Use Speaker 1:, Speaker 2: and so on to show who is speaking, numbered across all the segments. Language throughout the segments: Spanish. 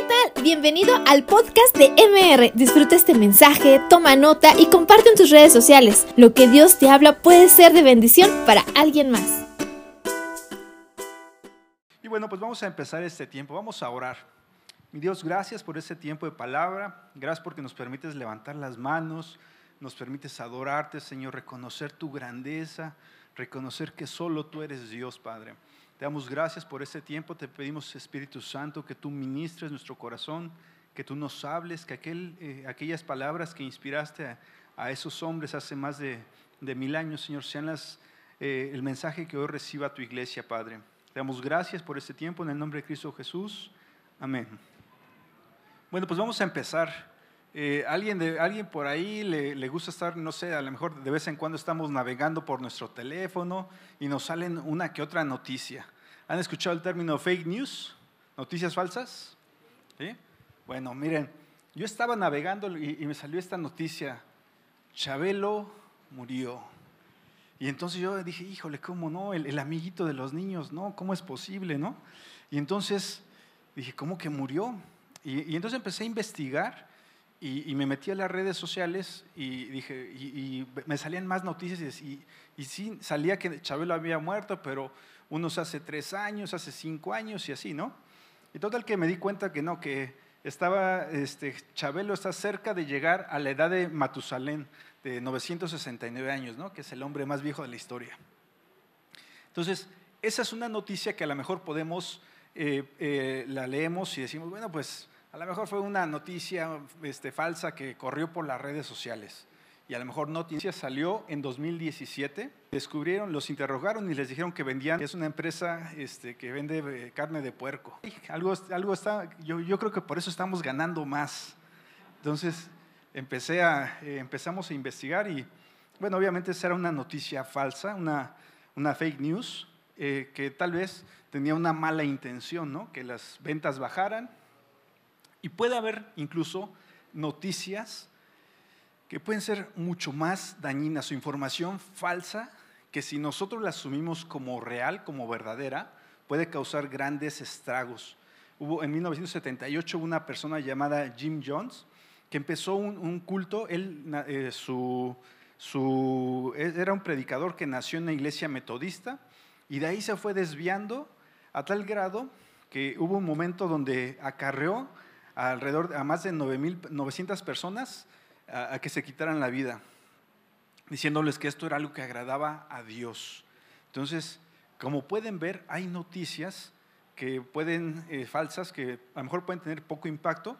Speaker 1: ¿qué tal? Bienvenido al podcast de MR. Disfruta este mensaje, toma nota y comparte en tus redes sociales. Lo que Dios te habla puede ser de bendición para alguien más.
Speaker 2: Y bueno, pues vamos a empezar este tiempo, vamos a orar. Mi Dios, gracias por este tiempo de palabra, gracias porque nos permites levantar las manos, nos permites adorarte, Señor, reconocer tu grandeza, reconocer que solo tú eres Dios, Padre. Te damos gracias por este tiempo. Te pedimos, Espíritu Santo, que tú ministres nuestro corazón, que tú nos hables, que aquel, eh, aquellas palabras que inspiraste a, esos hombres hace más de, mil años, Señor, sean eh, el mensaje que hoy reciba tu iglesia, Padre. Te damos gracias por este tiempo en el nombre de Cristo Jesús. Amén. Bueno, pues vamos a empezar. Eh, ¿alguien, de, ¿Alguien por ahí le, le, gusta estar, no sé, a lo mejor de vez en cuando estamos navegando por nuestro teléfono y nos salen una que otra noticia? ¿Han escuchado el término fake news? ¿Noticias falsas? ¿Sí? Bueno, miren, yo estaba navegando y, me salió esta noticia. Chabelo murió. Y entonces yo dije, híjole, ¿cómo no? El, amiguito de los niños, ¿no? ¿Cómo es posible, no? Y entonces dije, ¿cómo que murió? Y, entonces empecé a investigar y, me metí a las redes sociales y dije, y, me salían más noticias y, y sí, salía que Chabelo había muerto, pero unos hace tres años, hace cinco años y así, ¿no? Y total que me di cuenta que no, que estaba, este, Chabelo está cerca de llegar a la edad de Matusalén, de 969 años, ¿no? Que es el hombre más viejo de la historia. Entonces, esa es una noticia que a lo mejor podemos, eh, eh, la leemos y decimos, bueno, pues a lo mejor fue una noticia este, falsa que corrió por las redes sociales y a lo mejor noticia salió en 2017. Descubrieron, los interrogaron y les dijeron que vendían, es una empresa este, que vende eh, carne de puerco. Algo, algo está, yo, yo creo que por eso estamos ganando más. Entonces empecé a, eh, empezamos a investigar y, bueno, obviamente esa era una noticia falsa, una, una fake news, eh, que tal vez tenía una mala intención, ¿no? que las ventas bajaran. Y puede haber incluso noticias que pueden ser mucho más dañinas o información falsa que si nosotros la asumimos como real, como verdadera, puede causar grandes estragos. Hubo en 1978 una persona llamada Jim Jones que empezó un, culto, él, eh, su, su, e, era un predicador que nació en una iglesia metodista y de ahí se fue desviando a tal grado que hubo un momento donde acarreó alrededor a más de 900 personas a, que se quitaran la vida, diciéndoles que esto era algo que agradaba a Dios. Entonces, como pueden ver, hay noticias que pueden, eh, falsas, que a lo mejor pueden tener poco impacto,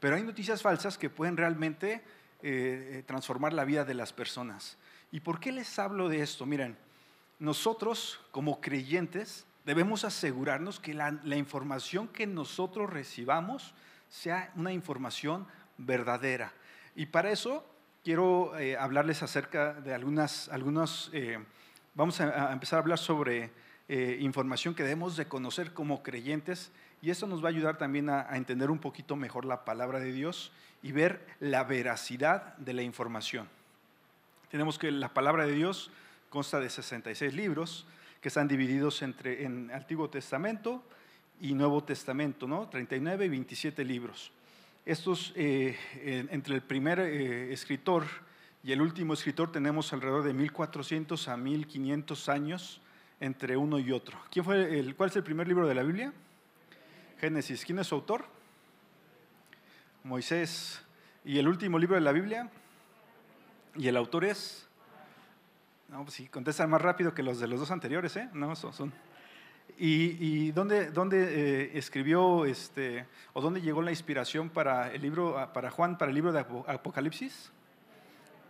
Speaker 2: pero hay noticias falsas que pueden realmente eh, transformar la vida de las personas. ¿Y por qué les hablo de esto? Miren, nosotros como creyentes debemos asegurarnos que la, la información que nosotros recibamos sea una información verdadera. Y para eso quiero eh, hablarles acerca de algunas, algunos, eh, vamos a, empezar a hablar sobre eh, información que debemos de conocer como creyentes y eso nos va a ayudar también a, a, entender un poquito mejor la palabra de Dios y ver la veracidad de la información. Tenemos que la palabra de Dios consta de 66 libros que están divididos entre en Antiguo Testamento y Nuevo Testamento, ¿no? 39 y 27 libros. Estos, eh, entre el primer eh, escritor y el último escritor tenemos alrededor de 1400 a 1500 años entre uno y otro. ¿Quién fue el, ¿Cuál es el primer libro de la Biblia? Génesis. ¿Quién es su autor? Moisés. ¿Y el último libro de la Biblia? ¿Y el autor es? No, pues sí, contestan más rápido que los de los dos anteriores, ¿eh? No, son, son ¿Y, dónde, dónde eh, escribió este, o dónde llegó la inspiración para el libro, ah, para Juan, para el libro de Apocalipsis?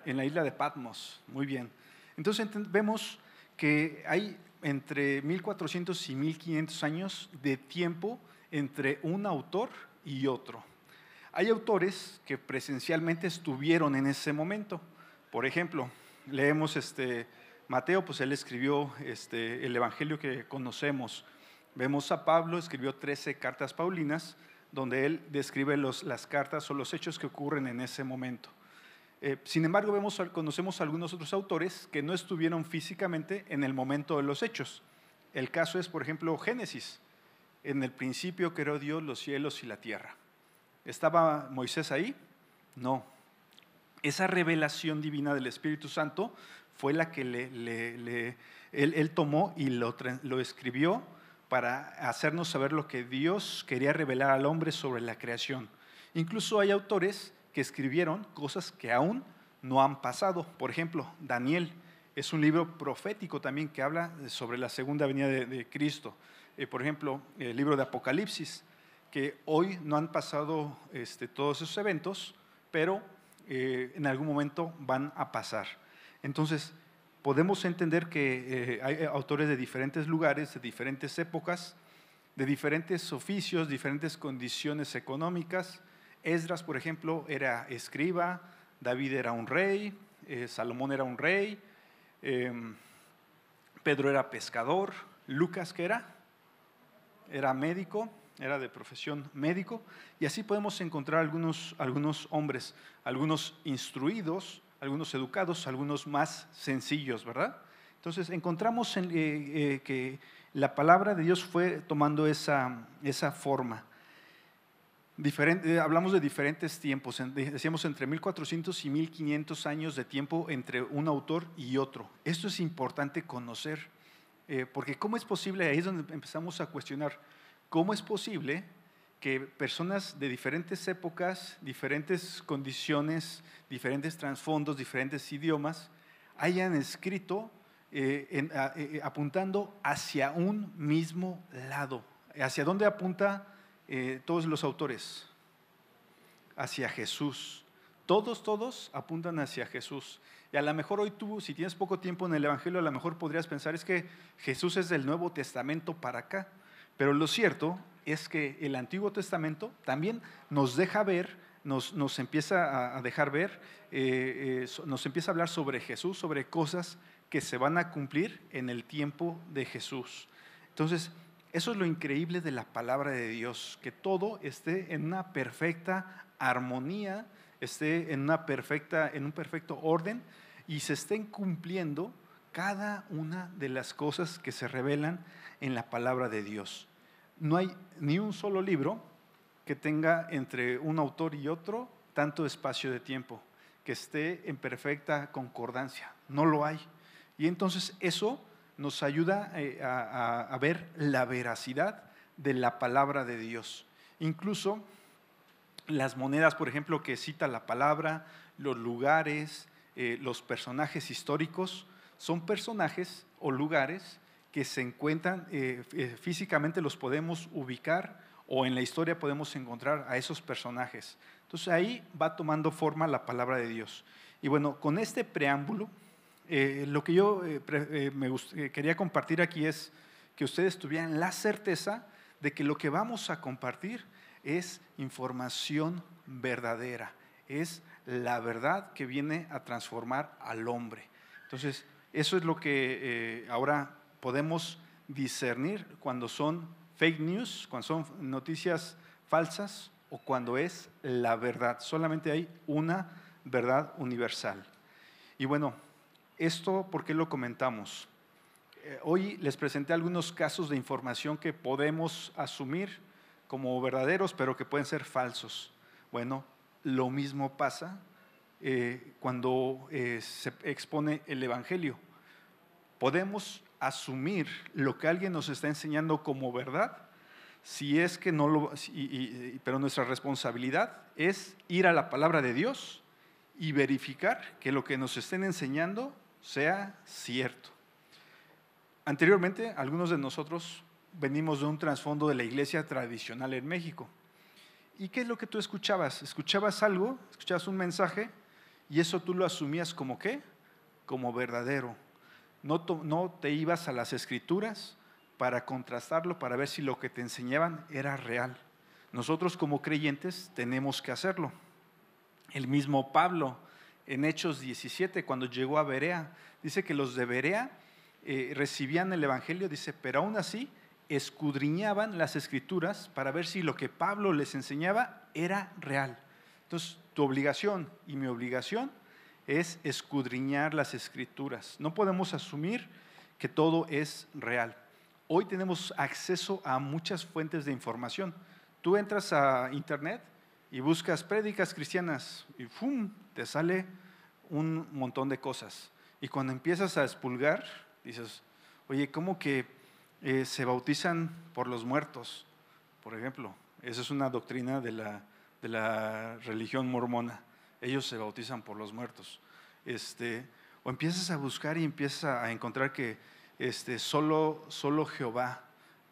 Speaker 2: En la isla de Patmos. Muy bien. Entonces vemos que hay entre 1400 y 1500 años de tiempo entre un autor y otro. Hay autores que presencialmente estuvieron en ese momento. Por ejemplo, leemos este, Mateo, pues él escribió este, el Evangelio que conocemos. Vemos a Pablo, escribió 13 cartas paulinas, donde él describe las cartas o los hechos que ocurren en ese momento. Eh, sin embargo, vemos, conocemos algunos otros autores que no estuvieron físicamente en el momento de los hechos. El caso es, por ejemplo, Génesis. en el principio creó Dios los cielos y la tierra. ¿Estaba Moisés ahí? No. Esa revelación divina del Espíritu Santo fue la que él, tomó y lo, lo escribió para hacernos saber lo que Dios quería revelar al hombre sobre la creación. Incluso hay autores que escribieron cosas que aún no han pasado. Por ejemplo, Daniel es un libro profético también que habla sobre la segunda venida de, Cristo. Eh, por ejemplo, el libro de Apocalipsis, que hoy no han pasado este, todos esos eventos, pero eh, en algún momento van a pasar. Entonces, podemos entender que eh, hay autores de diferentes lugares, de diferentes épocas, de diferentes oficios, diferentes condiciones económicas. Esdras, por ejemplo, era escriba, David era un rey, Salomón era un rey, Em, Pedro era pescador, Lucas, ¿qué era? Era médico, era de profesión médico, y así podemos encontrar algunos, algunos hombres, algunos instruidos, algunos educados, algunos más sencillos, ¿verdad? Entonces encontramos en, eh, eh, que la palabra de Dios fue tomando esa, esa forma. Eh, hablamos de diferentes tiempos, decíamos entre 1400 y 1500 años de tiempo entre un autor y otro. Esto es importante conocer, porque ¿cómo es posible? Ahí es donde empezamos a cuestionar, ¿cómo es posible que personas de diferentes épocas, diferentes condiciones, diferentes trasfondos, diferentes idiomas, hayan escrito eh, apuntando hacia un mismo lado? ¿Hacia dónde apunta? Eh, todos los autores hacia Jesús. Todos, todos apuntan hacia Jesús. Y a lo mejor hoy tú, si tienes poco tiempo en el Evangelio, a lo mejor podrías pensar es que Jesús es del Nuevo Testamento para acá. Pero lo cierto es que el Antiguo Testamento también nos deja ver, nos, empieza a dejar ver, eh, eh, nos empieza a hablar sobre Jesús, sobre cosas que se van a cumplir en el tiempo de Jesús. Entonces, eso es lo increíble de la palabra de Dios, que todo esté en una perfecta armonía, esté en, una perfecta, en un perfecto orden y se estén cumpliendo cada una de las cosas que se revelan en la palabra de Dios. No hay ni un solo libro que tenga entre un autor y otro tanto espacio de tiempo, que esté en perfecta concordancia. No lo hay. Y entonces eso nos ayuda eh, a, ver la veracidad de la palabra de Dios. Incluso las monedas, por ejemplo, que cita la palabra, los lugares, eh, los personajes históricos, son personajes o lugares que se encuentran, eh, físicamente los podemos ubicar o en la historia podemos encontrar a esos personajes. Entonces ahí va tomando forma la palabra de Dios. Y bueno, con este preámbulo eh, lo que yo eh, eh, me quería compartir aquí es que ustedes tuvieran la certeza de que lo que vamos a compartir es información verdadera, es la verdad que viene a transformar al hombre. Entonces, eso es lo que ahora podemos discernir cuando son fake news, cuando son noticias falsas o cuando es la verdad. Solamente hay una verdad universal. Y bueno, esto, ¿por qué lo comentamos? Eh, hoy les presenté algunos casos de información que podemos asumir como verdaderos, pero que pueden ser falsos. Bueno, lo mismo pasa eh, cuando eh, se expone el Evangelio. Podemos asumir lo que alguien nos está enseñando como verdad, si es que no lo, pero nuestra responsabilidad es ir a la palabra de Dios y verificar que lo que nos estén enseñando sea cierto. Anteriormente, algunos de nosotros venimos de un trasfondo de la iglesia tradicional en México. ¿Y qué es lo que tú escuchabas? Escuchabas algo, escuchabas un mensaje y eso tú lo asumías como qué? Como verdadero. No, te ibas a las escrituras para contrastarlo, para ver si lo que te enseñaban era real. Nosotros como creyentes tenemos que hacerlo. El mismo Pablo en Hechos 17, cuando llegó a Berea. Dice que los de Berea eh, recibían el Evangelio, dice, pero aún así escudriñaban las escrituras para ver si lo que Pablo les enseñaba era real. Entonces, tu obligación y mi obligación es escudriñar las escrituras. No podemos asumir que todo es real. hoy tenemos acceso a muchas fuentes de información. Tú entras a internet y buscas prédicas cristianas y ¡fum! te sale un montón de cosas. Y cuando empiezas a expulgar, dices, oye, ¿cómo que eh, se bautizan por los muertos? Por ejemplo, esa es una doctrina de la, de la religión mormona. Ellos se bautizan por los muertos. Este, o empiezas a buscar y empiezas a encontrar que este, solo, solo Jehová,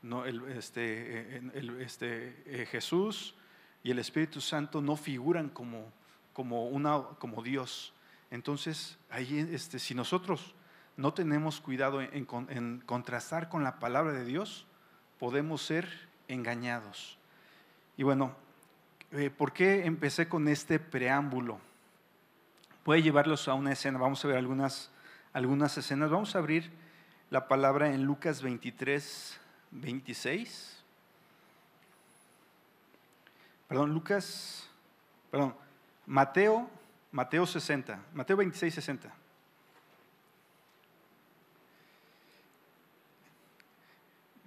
Speaker 2: no, este, este, eh, Jesús y el Espíritu Santo no figuran como, como, una, como Dios. Entonces, ahí, este, si nosotros no tenemos cuidado en, contrastar con la palabra de Dios, podemos ser engañados. Y bueno, eh, ¿por qué empecé con este preámbulo? Puede llevarlos a una escena, vamos a ver algunas, algunas escenas. Vamos a abrir la palabra en Lucas 23, 26. Perdón, Lucas, perdón, Mateo, Mateo 60, Mateo 26, 60.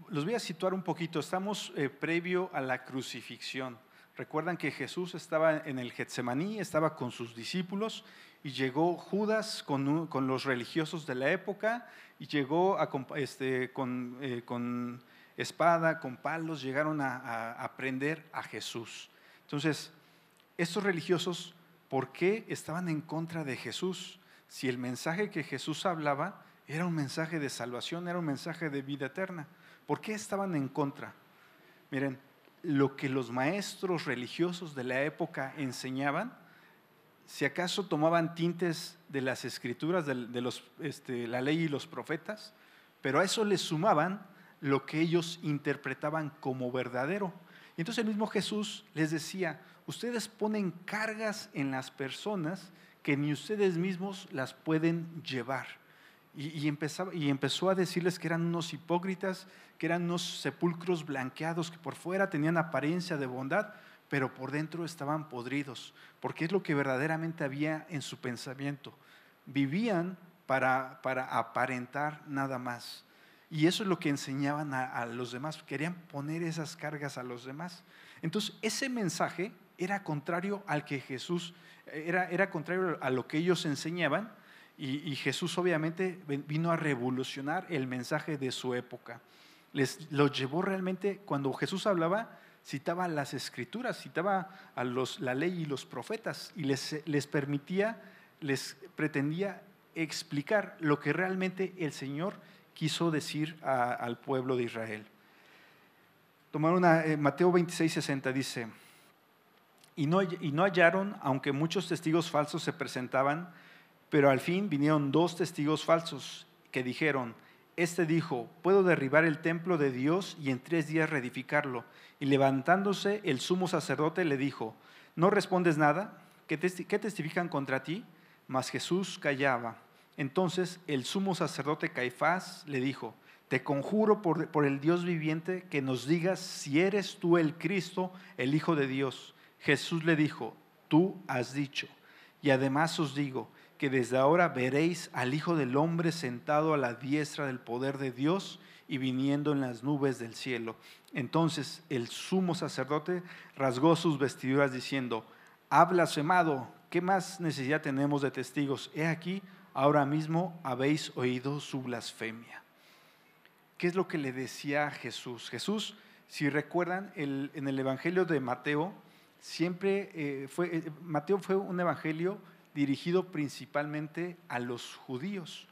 Speaker 2: Los voy a situar un poquito. Estamos eh, previo a la crucifixión. Recuerdan que Jesús estaba en el Getsemaní, estaba con sus discípulos y llegó Judas con, con los religiosos de la época y llegó este, con, eh, con, espada, con palos, llegaron a, a, prender a Jesús. Entonces, estos religiosos, ¿por qué estaban en contra de Jesús? Si el mensaje que Jesús hablaba era un mensaje de salvación, era un mensaje de vida eterna. ¿Por qué estaban en contra? Miren, lo que los maestros religiosos de la época enseñaban, si acaso tomaban tintes de las escrituras, de, los, este, la ley y los profetas, pero a eso les sumaban lo que ellos interpretaban como verdadero. Y entonces el mismo Jesús les decía, ustedes ponen cargas en las personas que ni ustedes mismos las pueden llevar. Y, empezaba, y empezó a decirles que eran unos hipócritas, que eran unos sepulcros blanqueados, que por fuera tenían apariencia de bondad, pero por dentro estaban podridos, porque es lo que verdaderamente había en su pensamiento. Vivían para, para aparentar nada más. Y eso es lo que enseñaban a, los demás. Querían poner esas cargas a los demás. Entonces, ese mensaje era contrario al que Jesús, era, era contrario a lo que ellos enseñaban. Y, Jesús obviamente vino a revolucionar el mensaje de su época. Les lo llevó realmente, cuando Jesús hablaba, citaba las escrituras, citaba a los, la ley y los profetas y les, les permitía, les pretendía explicar lo que realmente el Señor quiso decir al pueblo de Israel. Tomaron una, eh, Mateo 26, 60 dice, y no, y no hallaron, aunque muchos testigos falsos se presentaban, pero al fin vinieron dos testigos falsos que dijeron, este dijo, puedo derribar el templo de Dios y en tres días reedificarlo. Y levantándose el sumo sacerdote le dijo, ¿no respondes nada? ¿Qué, testifican contra ti? Mas Jesús callaba. Entonces el sumo sacerdote Caifás le dijo, te conjuro por, por, el Dios viviente que nos digas si eres tú el Cristo, el Hijo de Dios. Jesús le dijo, tú has dicho. Y además os digo que desde ahora veréis al Hijo del Hombre sentado a la diestra del poder de Dios y viniendo en las nubes del cielo. Entonces el sumo sacerdote rasgó sus vestiduras diciendo, ha blasfemado, ¿qué más necesidad tenemos de testigos? He aquí, ahora mismo habéis oído su blasfemia. ¿Qué es lo que le decía Jesús? Jesús, si recuerdan, en el Evangelio de Mateo, siempre eh, fue, eh, Mateo fue un evangelio dirigido principalmente a los judíos,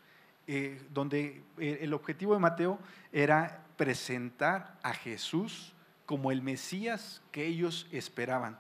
Speaker 2: eh, donde el objetivo de Mateo era presentar a Jesús como el Mesías que ellos esperaban.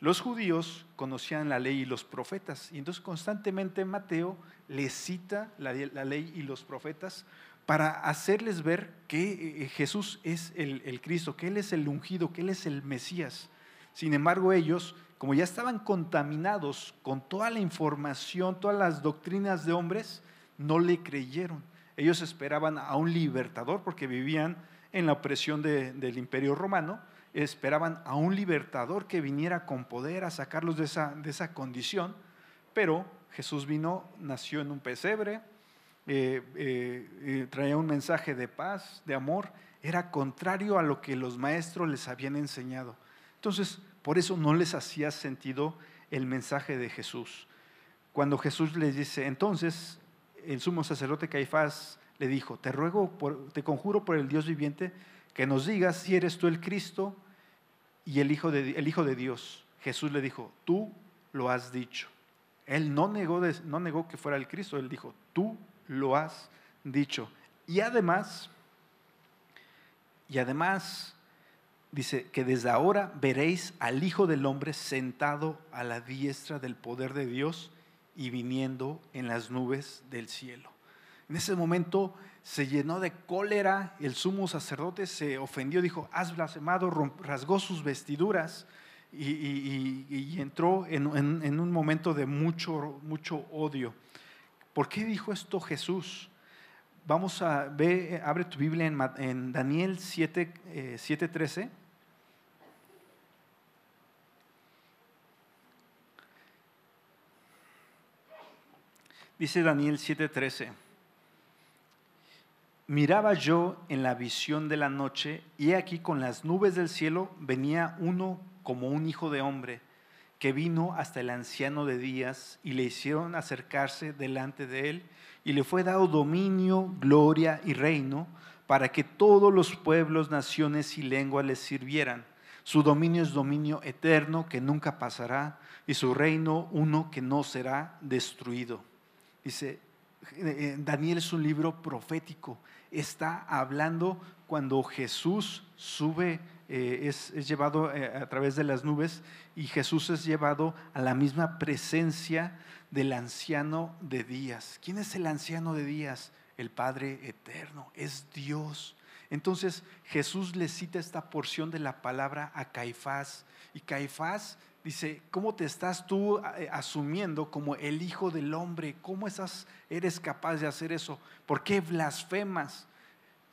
Speaker 2: Los judíos conocían la ley y los profetas, y entonces constantemente Mateo les cita la, ley y los profetas para hacerles ver que eh, Jesús es el, Cristo, que Él es el ungido, que Él es el Mesías. Sin embargo, ellos, como ya estaban contaminados con toda la información, todas las doctrinas de hombres, no le creyeron. Ellos esperaban a un libertador porque vivían en la opresión del imperio romano esperaban a un libertador que viniera con poder a sacarlos de esa, de esa condición, pero Jesús vino, nació en un pesebre, eh, eh, traía un mensaje de paz, de amor, era contrario a lo que los maestros les habían enseñado. Entonces, por eso no les hacía sentido el mensaje de Jesús. Cuando Jesús les dice, entonces el sumo sacerdote Caifás le dijo, te ruego, te conjuro por el Dios viviente, que nos digas si eres tú el Cristo y el Hijo de, el hijo de Dios. Jesús le dijo, tú lo has dicho. Él no negó, no negó que fuera el Cristo, él dijo, tú lo has dicho. Y además, y además dice que desde ahora veréis al Hijo del Hombre sentado a la diestra del poder de Dios y viniendo en las nubes del cielo. En ese momento se llenó de cólera, el sumo sacerdote se ofendió, dijo, has blasfemado, rasgó sus vestiduras y, entró en, un momento de mucho, mucho odio. ¿Por qué dijo esto Jesús? Vamos a ver, abre tu Biblia en, Daniel 7, 7.13. Eh, Dice Daniel 7:13, miraba yo en la visión de la noche y aquí con las nubes del cielo venía uno como un hijo de hombre que vino hasta el anciano de días y le hicieron acercarse delante de él y le fue dado dominio, gloria y reino para que todos los pueblos, naciones y lenguas le sirvieran. Su dominio es dominio eterno que nunca pasará y su reino uno que no será destruido. Dice, eh, Daniel es un libro profético. Está hablando cuando Jesús sube, eh, es, llevado eh, a través de las nubes y Jesús es llevado a la misma presencia del anciano de días. ¿Quién es el anciano de días? El Padre eterno, es Dios. Entonces Jesús le cita esta porción de la palabra a Caifás y Caifás dice, ¿cómo te estás tú eh, asumiendo como el Hijo del Hombre? ¿Cómo eres capaz de hacer eso? ¿Por qué blasfemas?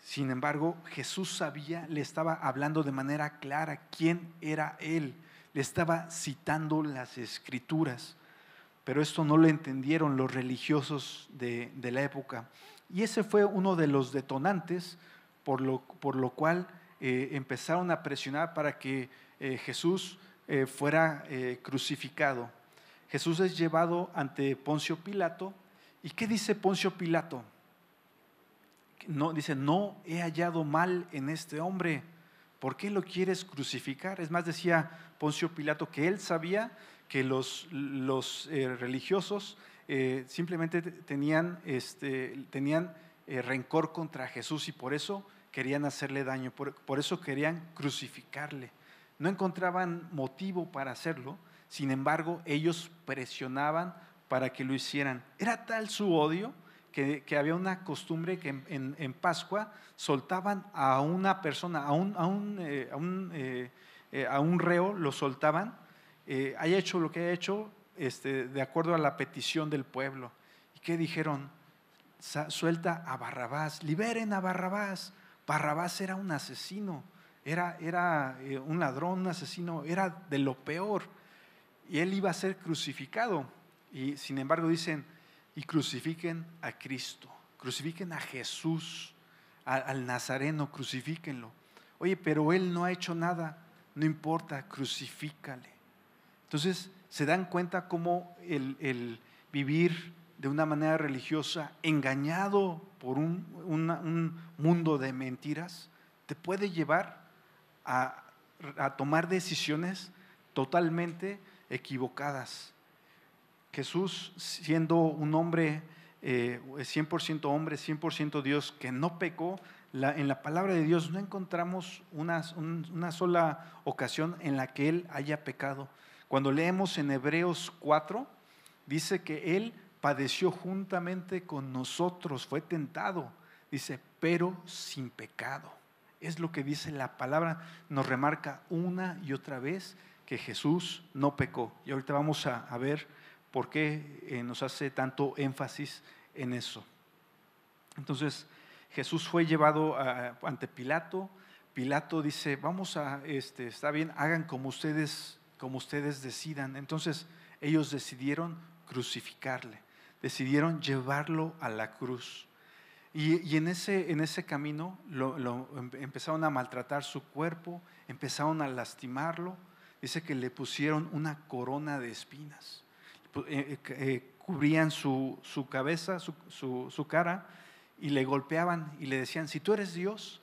Speaker 2: Sin embargo, Jesús sabía, le estaba hablando de manera clara quién era Él. Le estaba citando las escrituras. Pero esto no lo entendieron los religiosos de, la época. Y ese fue uno de los detonantes por lo, por lo cual eh, empezaron a presionar para que eh, Jesús eh, fuera crucificado. Jesús es llevado ante Poncio Pilato. ¿Y qué dice Poncio Pilato? No, dice, no he hallado mal en este hombre. ¿Por qué lo quieres crucificar? Es más, decía Poncio Pilato que él sabía que los, los eh, religiosos simplemente tenían, este, tenían rencor contra Jesús y por eso querían hacerle daño, por eso querían crucificarle no encontraban motivo para hacerlo, sin embargo ellos presionaban para que lo hicieran. Era tal su odio que, había una costumbre que en, Pascua soltaban a una persona, a un, a un, eh, eh, eh, a un, reo, lo soltaban, haya hecho lo que haya hecho este, de acuerdo a la petición del pueblo. ¿Y qué dijeron? Suelta a Barrabás, liberen a Barrabás. Barrabás era un asesino era, eh, un ladrón, un asesino, era de lo peor. Y él iba a ser crucificado. Y sin embargo dicen, y crucifiquen a Cristo, crucifiquen a Jesús, al Nazareno, crucifíquenlo. Oye, pero él no ha hecho nada, no importa, crucifícale. Entonces se dan cuenta cómo el, vivir de una manera religiosa, engañado por un, un mundo de mentiras, te puede llevar a, tomar decisiones totalmente equivocadas. Jesús, siendo un hombre, 100% eh, hombre, 100% Dios, que no pecó, en la palabra de Dios no encontramos una, una, sola ocasión en la que Él haya pecado. Cuando leemos en Hebreos 4, dice que Él padeció juntamente con nosotros, fue tentado, dice, pero sin pecado. Es lo que dice la palabra, nos remarca una y otra vez que Jesús no pecó. Y ahorita vamos a, ver por qué eh, nos hace tanto énfasis en eso. Entonces, Jesús fue llevado ante Pilato. Pilato dice, vamos a, este, está bien, hagan como ustedes, como ustedes decidan. Entonces, ellos decidieron crucificarle. decidieron llevarlo a la cruz. Y, en, ese, en ese camino em, empezaron a maltratar su cuerpo, empezaron a lastimarlo. Dice que le pusieron una corona de espinas. Eh, eh, eh, cubrían su, cabeza, su, su, cara, y le golpeaban y le decían, si tú eres Dios,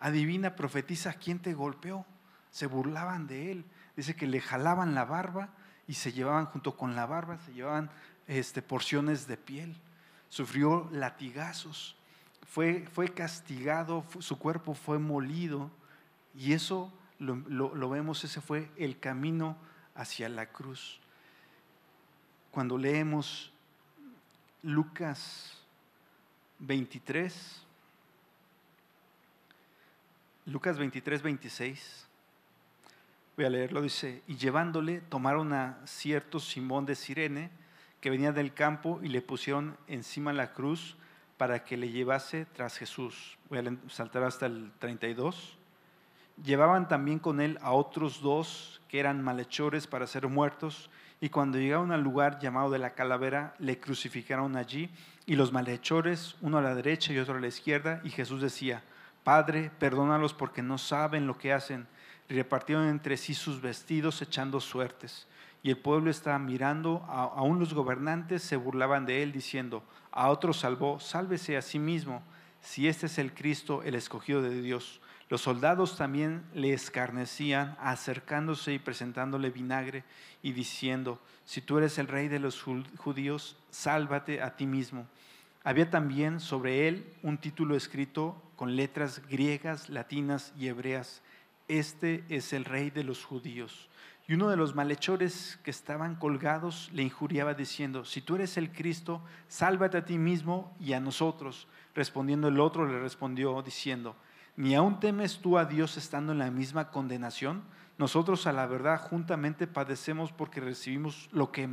Speaker 2: adivina, profetiza quién te golpeó. Se burlaban de él. Dice que le jalaban la barba y se llevaban junto con la barba, se llevaban este, porciones de piel. Sufrió latigazos fue, fue castigado, su cuerpo fue molido y eso lo, vemos, ese fue el camino hacia la cruz. Cuando leemos Lucas 23, Lucas 23, 26, voy a leerlo, dice, y llevándole tomaron a cierto Simón de Sirene, que venía del campo, y le pusieron encima la cruz para que le llevase tras Jesús. Voy a saltar hasta el 32. Llevaban también con él a otros dos que eran malhechores para ser muertos, y cuando llegaron al lugar llamado de la calavera, le crucificaron allí, y los malhechores, uno a la derecha y otro a la izquierda, y Jesús decía, Padre, perdónalos porque no saben lo que hacen. Y repartieron entre sí sus vestidos echando suertes. Y el pueblo estaba mirando, aún los gobernantes se burlaban de él, diciendo, a otro salvó, sálvese a sí mismo, si este es el Cristo, el escogido de Dios. Los soldados también le escarnecían, acercándose y presentándole vinagre y diciendo, si tú eres el rey de los judíos, sálvate a ti mismo. Había también sobre él un título escrito con letras griegas, latinas y hebreas. Este es el rey de los judíos. Y uno de los malhechores que estaban colgados le injuriaba diciendo, si tú eres el Cristo, sálvate a ti mismo y a nosotros. Respondiendo el otro le respondió diciendo, ¿ni aún temes tú a Dios estando en la misma condenación? Nosotros a la verdad juntamente padecemos porque recibimos lo que,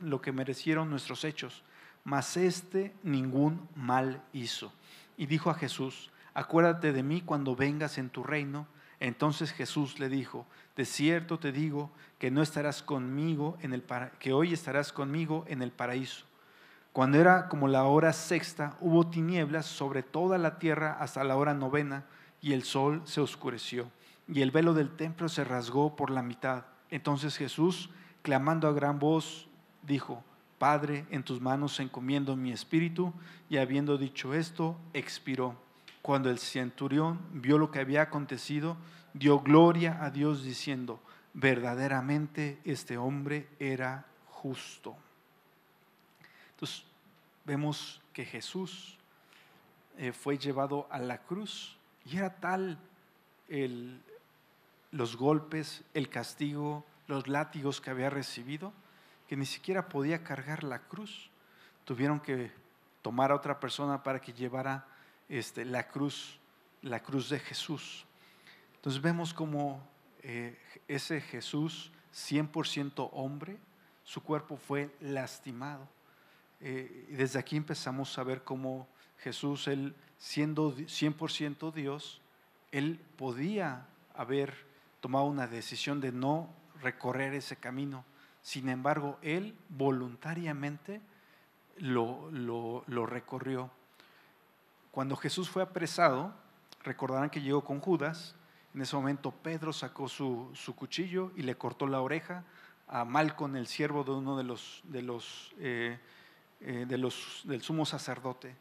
Speaker 2: lo que merecieron nuestros hechos, mas este ningún mal hizo. Y dijo a Jesús, acuérdate de mí cuando vengas en tu reino. Entonces Jesús le dijo, de cierto te digo que no estarás conmigo en el que hoy estarás conmigo en el paraíso. Cuando era como la hora sexta, hubo tinieblas sobre toda la tierra hasta la hora novena, y el sol se oscureció, y el velo del templo se rasgó por la mitad. Entonces Jesús, clamando a gran voz, dijo, Padre, en tus manos encomiendo mi espíritu, y habiendo dicho esto, expiró. Cuando el centurión vio lo que había acontecido, dio gloria a Dios diciendo, verdaderamente este hombre era justo. Entonces, vemos que Jesús eh, fue llevado a la cruz y era tal los golpes, el castigo, los látigos que había recibido, que ni siquiera podía cargar la cruz. Tuvieron que tomar a otra persona para que llevara este, la cruz, la cruz de Jesús. Entonces vemos como eh, ese Jesús 100% hombre, su cuerpo fue lastimado. Eh, y desde aquí empezamos a ver cómo Jesús, él siendo 100% Dios, él podía haber tomado una decisión de no recorrer ese camino. Sin embargo, él voluntariamente lo, lo recorrió. Cuando Jesús fue apresado, recordarán que llegó con Judas, en ese momento Pedro sacó su, cuchillo y le cortó la oreja a Malcon, el siervo de uno de los, de los, eh, eh, de los del sumo sacerdote.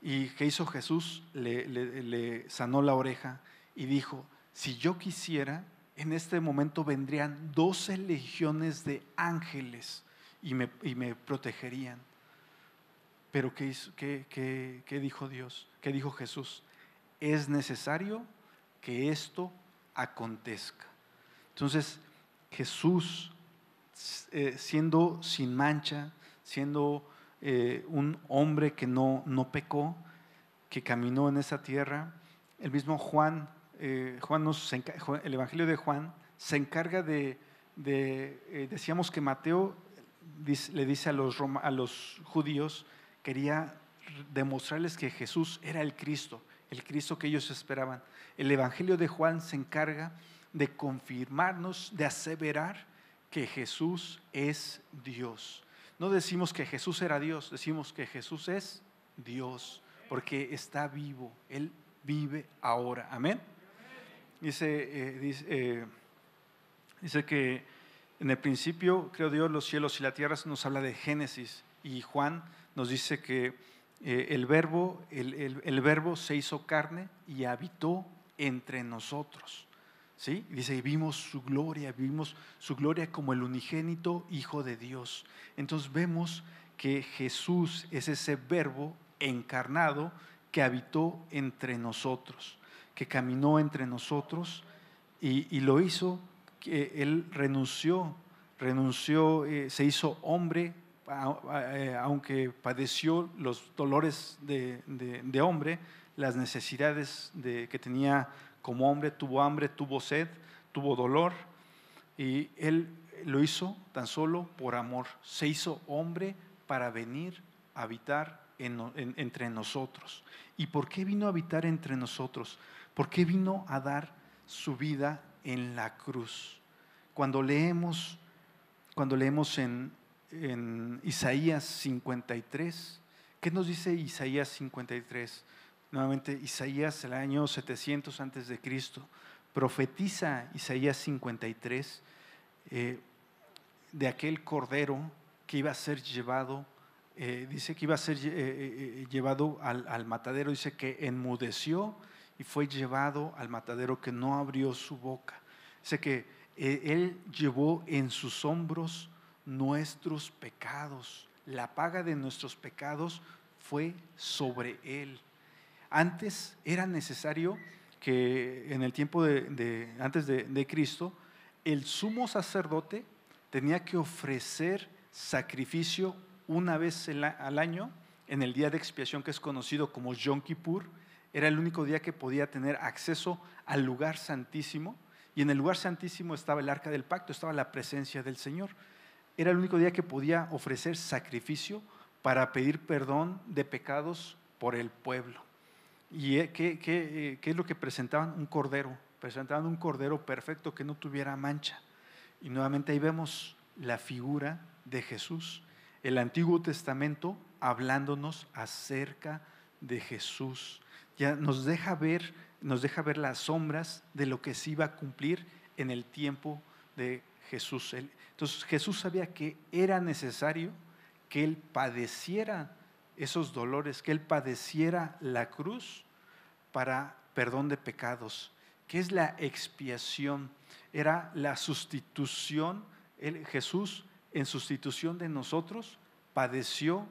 Speaker 2: ¿Y qué hizo Jesús? Le, sanó la oreja y dijo, si yo quisiera, en este momento vendrían doce legiones de ángeles y me, y me protegerían. Pero ¿qué, qué, dijo Dios? ¿Qué dijo Jesús? Es necesario que esto acontezca. Entonces, Jesús, eh, siendo sin mancha, siendo eh, un hombre que no, no pecó, que caminó en esa tierra, el mismo Juan, eh, Juan nos, el Evangelio de Juan se encarga de, decíamos que Mateo le dice a los, a los judíos, quería demostrarles que Jesús era el Cristo, el Cristo que ellos esperaban. El Evangelio de Juan se encarga de confirmarnos, de aseverar que Jesús es Dios. No decimos que Jesús era Dios, decimos que Jesús es Dios, porque está vivo, Él vive ahora. Amén. Dice, eh, dice, eh, dice, que en el principio creó Dios los cielos y la tierra, nos habla de Génesis, y Juan nos dice que eh, el, verbo, el, el verbo se hizo carne y habitó entre nosotros. ¿Sí? Dice, vimos su gloria, vimos su gloria como el unigénito Hijo de Dios. Entonces vemos que Jesús es ese verbo encarnado que habitó entre nosotros, que caminó entre nosotros y, lo hizo, que Él renunció, renunció, eh, se hizo hombre, eh, aunque padeció los dolores de, hombre, las necesidades de, que tenía como hombre, tuvo hambre, tuvo sed, tuvo dolor, y Él lo hizo tan solo por amor. Se hizo hombre para venir a habitar entre nosotros. ¿Y por qué vino a habitar entre nosotros? ¿Por qué vino a dar su vida en la cruz? Cuando leemos, cuando leemos en, en Isaías 53, ¿qué nos dice Isaías 53? Nuevamente, Isaías, el año 700 antes de Cristo, profetiza Isaías 53 eh, de aquel cordero que iba a ser llevado, eh, dice que iba a ser eh, llevado al, al, matadero, dice que enmudeció y fue llevado al matadero que no abrió su boca. Dice que él llevó en sus hombros nuestros pecados, la paga de nuestros pecados fue sobre él. Antes era necesario que en el tiempo de, antes de, Cristo, el sumo sacerdote tenía que ofrecer sacrificio una vez al año en el día de expiación que es conocido como Yom Kippur. Era el único día que podía tener acceso al lugar santísimo. Y en el lugar santísimo estaba el arca del pacto, estaba la presencia del Señor. Era el único día que podía ofrecer sacrificio para pedir perdón de pecados por el pueblo. ¿Y eh, qué, es lo que presentaban? Un cordero. Presentaban un cordero perfecto que no tuviera mancha. Y nuevamente ahí vemos la figura de Jesús. El Antiguo Testamento hablándonos acerca de Jesús. Ya nos deja ver, nos deja ver las sombras de lo que se iba a cumplir en el tiempo de Jesús. Entonces Jesús sabía que era necesario que Él padeciera esos dolores, que Él padeciera la cruz para perdón de pecados. ¿Qué es la expiación? Era la sustitución. Jesús, en sustitución de nosotros, padeció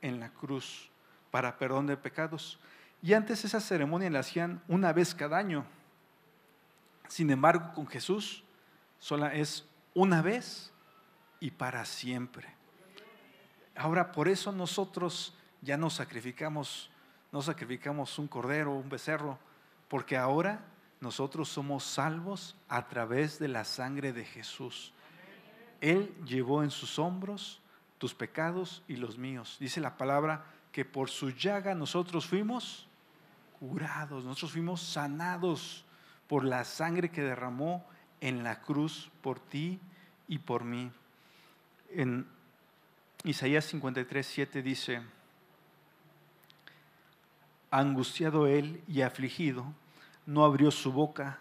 Speaker 2: en la cruz para perdón de pecados. Y antes esa ceremonia la hacían una vez cada año. Sin embargo, con Jesús sola es una vez y para siempre. Ahora, por eso nosotros ya no sacrificamos, no sacrificamos un cordero, un becerro, porque ahora nosotros somos salvos a través de la sangre de Jesús. Él llevó en sus hombros tus pecados y los míos. Dice la palabra que por su llaga nosotros fuimos curados, nosotros fuimos sanados por la sangre que derramó en la cruz por ti y por mí. En Isaías 53, 7 dice, Angustiado él y afligido, no abrió su boca,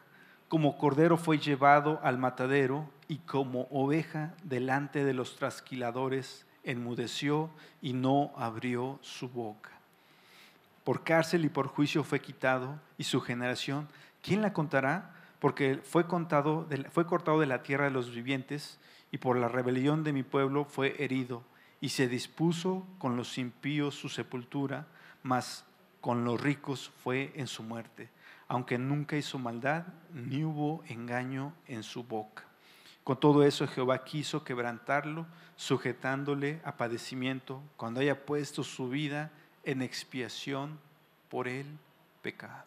Speaker 2: como cordero fue llevado al matadero y como oveja delante de los trasquiladores enmudeció y no abrió su boca. Por cárcel y por juicio fue quitado y su generación, ¿quién la contará? Porque fue, contado fue cortado de la tierra de los vivientes y por la rebelión de mi pueblo fue herido y se dispuso con los impíos su sepultura, mas con los ricos fue en su muerte, aunque nunca hizo maldad, ni hubo engaño en su boca. Con todo eso Jehová quiso quebrantarlo, sujetándole a padecimiento, cuando haya puesto su vida en expiación por el pecado.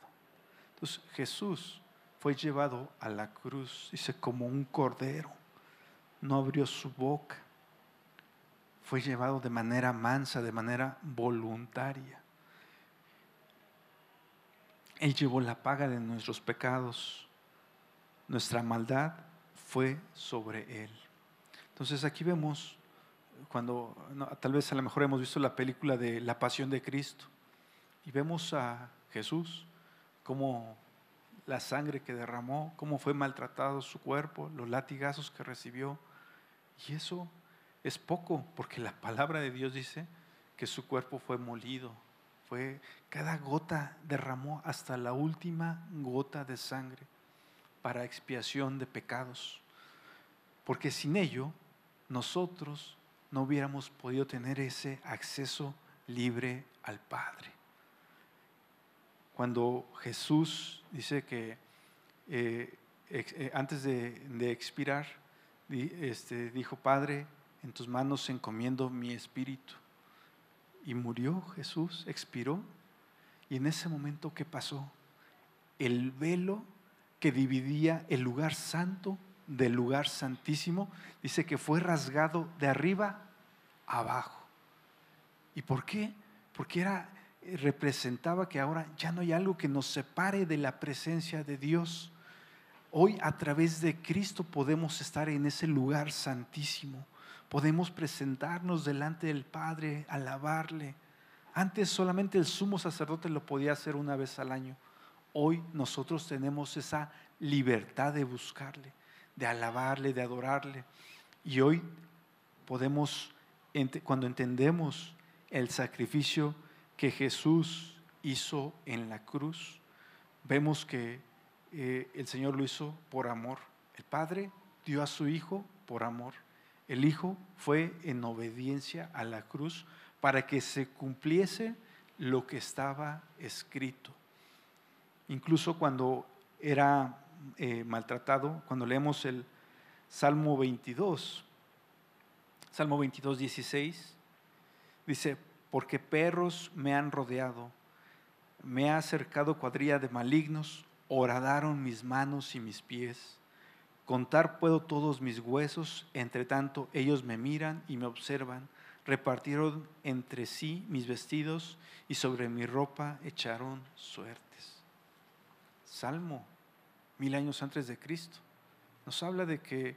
Speaker 2: Entonces Jesús fue llevado a la cruz, dice, como un cordero, no abrió su boca, fue llevado de manera mansa, de manera voluntaria. Él llevó la paga de nuestros pecados. Nuestra maldad fue sobre Él. Entonces aquí vemos cuando tal vez a lo mejor hemos visto la película de La Pasión de Cristo y vemos a Jesús, cómo la sangre que derramó, cómo fue maltratado su cuerpo, los latigazos que recibió. Y eso es poco, porque la palabra de Dios dice que su cuerpo fue molido, cada gota derramó hasta la última gota de sangre para expiación de pecados. Porque sin ello nosotros no hubiéramos podido tener ese acceso libre al Padre. Cuando Jesús dice que eh, eh, antes de, expirar, este, dijo, Padre, en tus manos encomiendo mi espíritu. Y murió Jesús, expiró. Y en ese momento, ¿qué pasó? El velo que dividía el lugar santo del lugar santísimo, dice que fue rasgado de arriba abajo. ¿Y por qué? Porque era representaba que ahora ya no hay algo que nos separe de la presencia de Dios. Hoy a través de Cristo podemos estar en ese lugar santísimo. Podemos presentarnos delante del Padre, alabarle. Antes solamente el sumo sacerdote lo podía hacer una vez al año. Hoy nosotros tenemos esa libertad de buscarle, de alabarle, de adorarle. Y hoy podemos, cuando entendemos el sacrificio que Jesús hizo en la cruz, vemos que eh, el Señor lo hizo por amor. El Padre dio a su Hijo por amor. El Hijo fue en obediencia a la cruz para que se cumpliese lo que estaba escrito. Incluso cuando era eh, maltratado, cuando leemos el Salmo 22, Salmo 22, 16, dice, porque perros me han rodeado, me ha acercado cuadrilla de malignos, horadaron mis manos y mis pies. Contar puedo todos mis huesos, entre tanto ellos me miran y me observan. Repartieron entre sí mis vestidos y sobre mi ropa echaron suertes. Salmo, mil años antes de Cristo, nos habla de que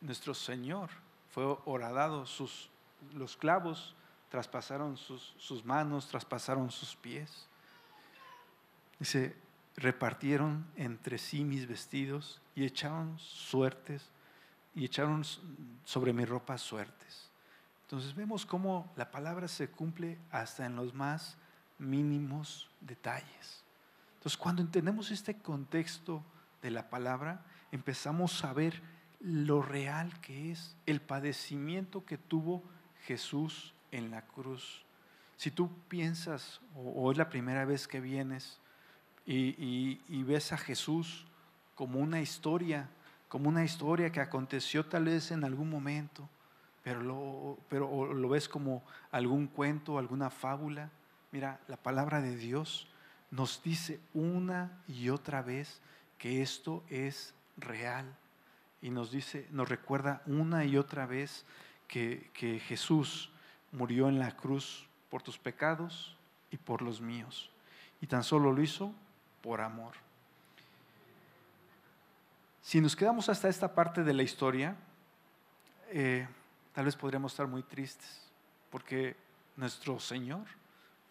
Speaker 2: nuestro Señor fue horadado, sus, los clavos traspasaron sus, sus manos, traspasaron sus pies. Dice, repartieron entre sí mis vestidos y echaron suertes y echaron sobre mi ropa suertes. Entonces vemos cómo la palabra se cumple hasta en los más mínimos detalles. Entonces cuando entendemos este contexto de la palabra, empezamos a ver lo real que es el padecimiento que tuvo Jesús en la cruz. Si tú piensas, o, es la primera vez que vienes y, ves a Jesús como una historia, como una historia que aconteció tal vez en algún momento, pero lo, pero lo ves como algún cuento, alguna fábula. Mira, la palabra de Dios nos dice una y otra vez que esto es real. Y nos dice, nos recuerda una y otra vez que, que Jesús murió en la cruz por tus pecados y por los míos. Y tan solo lo hizo por amor. Si nos quedamos hasta esta parte de la historia, eh, tal vez podríamos estar muy tristes, porque nuestro Señor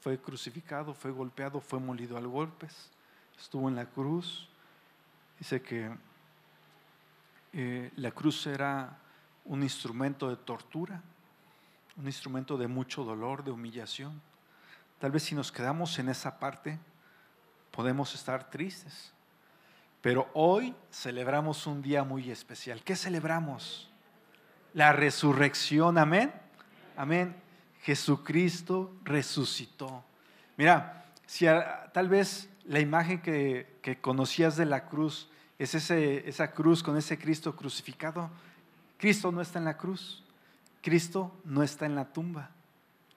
Speaker 2: fue crucificado, fue golpeado, fue molido al golpes, estuvo en la cruz. Dice que eh, la cruz era un instrumento de tortura un instrumento de mucho dolor, de humillación. Tal vez si nos quedamos en esa parte, podemos estar tristes. Pero hoy celebramos un día muy especial. ¿Qué celebramos? La resurrección, amén. Amén. Jesucristo resucitó. Mira, si tal vez la imagen que, que, conocías de la cruz es ese, esa cruz con ese Cristo crucificado, Cristo no está en la cruz. Cristo no está en la tumba.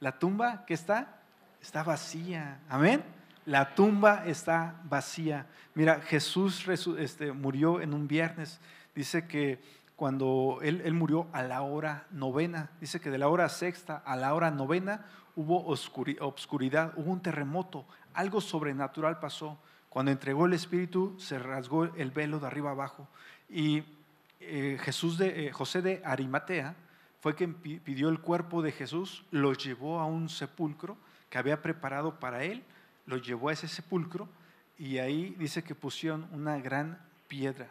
Speaker 2: La tumba que está está vacía. Amén. La tumba está vacía. Mira, Jesús este, murió en un viernes. Dice que cuando él, murió a la hora novena, dice que de la hora sexta a la hora novena hubo obscuridad, hubo un terremoto, algo sobrenatural pasó. Cuando entregó el Espíritu se rasgó el velo de arriba abajo. Y eh, Jesús de, eh, José de Arimatea, fue quien pidió el cuerpo de Jesús, lo llevó a un sepulcro que había preparado para él, lo llevó a ese sepulcro y ahí dice que pusieron una gran piedra.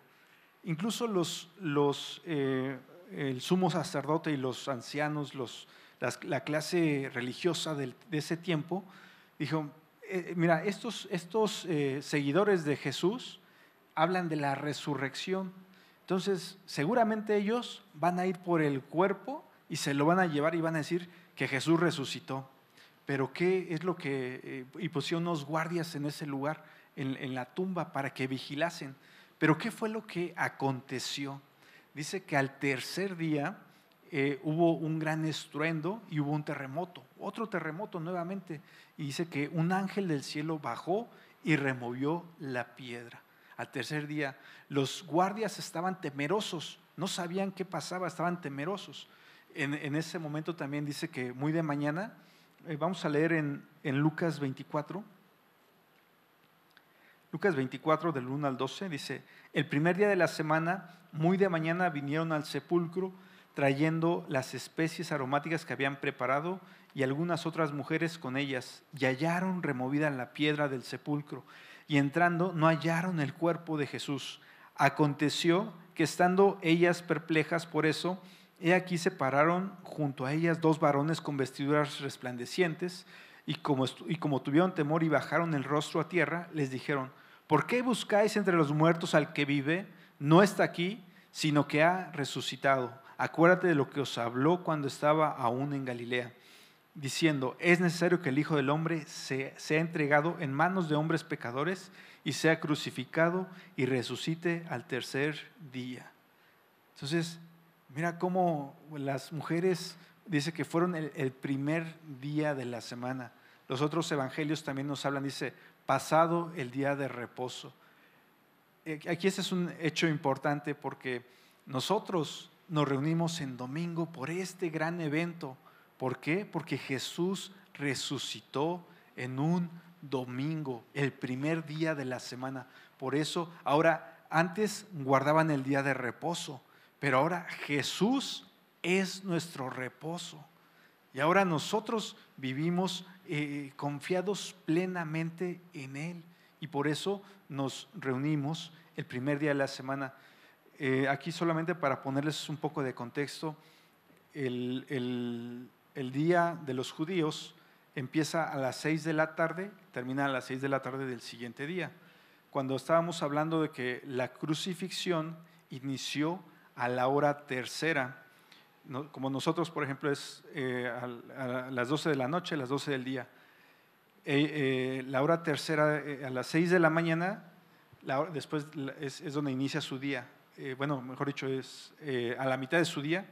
Speaker 2: Incluso los, eh, el sumo sacerdote y los ancianos, la clase religiosa de, ese tiempo, dijo, eh, mira, estos, eh, seguidores de Jesús hablan de la resurrección entonces, seguramente ellos van a ir por el cuerpo y se lo van a llevar y van a decir que Jesús resucitó. Pero ¿qué es lo que... Eh, y pusieron unos guardias en ese lugar, en, la tumba, para que vigilasen. Pero ¿qué fue lo que aconteció? Dice que al tercer día eh, hubo un gran estruendo y hubo un terremoto, otro terremoto nuevamente. Y dice que un ángel del cielo bajó y removió la piedra al tercer día, los guardias estaban temerosos, no sabían qué pasaba, estaban temerosos. En, ese momento también dice que muy de mañana, vamos a leer en, en Lucas 24, Lucas 24 del 1 al 12 dice, el primer día de la semana, muy de mañana vinieron al sepulcro trayendo las especies aromáticas que habían preparado y algunas otras mujeres con ellas, y hallaron removida la piedra del sepulcro y entrando no hallaron el cuerpo de Jesús. Aconteció que estando ellas perplejas por eso, he aquí se pararon junto a ellas dos varones con vestiduras resplandecientes, y como, y como tuvieron temor y bajaron el rostro a tierra, les dijeron, ¿por qué buscáis entre los muertos al que vive? No está aquí, sino que ha resucitado. Acuérdate de lo que os habló cuando estaba aún en Galilea diciendo, es necesario que el Hijo del Hombre sea entregado en manos de hombres pecadores y sea crucificado y resucite al tercer día. Entonces, mira cómo las mujeres, dice que fueron el, primer día de la semana. Los otros evangelios también nos hablan, dice, pasado el día de reposo. Eh, aquí ese es un hecho importante porque nosotros nos reunimos en domingo por este gran evento ¿Por qué? Porque Jesús resucitó en un domingo, el primer día de la semana. Por eso ahora antes guardaban el día de reposo, pero ahora Jesús es nuestro reposo. Y ahora nosotros vivimos eh, confiados plenamente en Él. Y por eso nos reunimos el primer día de la semana. Eh, aquí solamente para ponerles un poco de contexto, el, el el día de los judíos empieza a las seis de la tarde, termina a las seis de la tarde del siguiente día. Cuando estábamos hablando de que la crucifixión inició a la hora tercera, como nosotros, por ejemplo, es eh, a, las 12 de la noche, a las 12 del día. Eh, eh, la hora tercera, a las 6 de la mañana, después es, es, donde inicia su día. bueno, mejor dicho, es a la mitad de su día.